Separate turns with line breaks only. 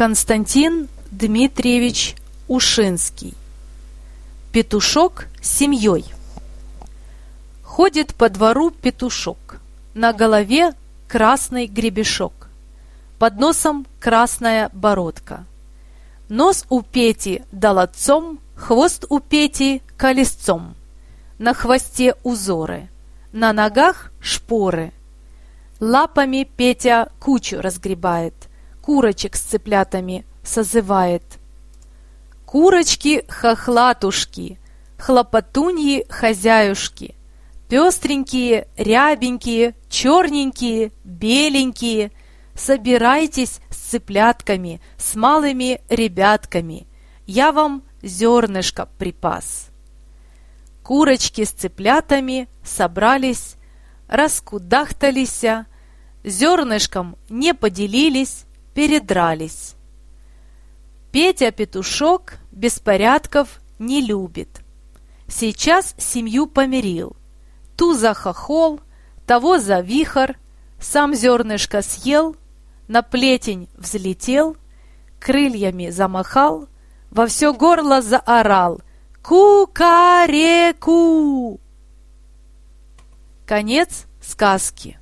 Константин Дмитриевич Ушинский. Петушок с семьей. Ходит по двору петушок, на голове красный гребешок, под носом красная бородка. Нос у Пети долотцом, хвост у Пети колесцом, на хвосте узоры, на ногах шпоры. Лапами Петя кучу разгребает, курочек с цыплятами созывает. Курочки-хохлатушки, хлопотуньи-хозяюшки, пестренькие, рябенькие, черненькие, беленькие, собирайтесь с цыплятками, с малыми ребятками, я вам зернышко припас. Курочки с цыплятами собрались, раскудахталися, зернышком не поделились, передрались. Петя-петушок беспорядков не любит. Сейчас семью помирил. Ту за хохол, того за вихор, сам зернышко съел, на плетень взлетел, крыльями замахал, во все горло заорал «Ку-ка-ре-ку!» Конец сказки.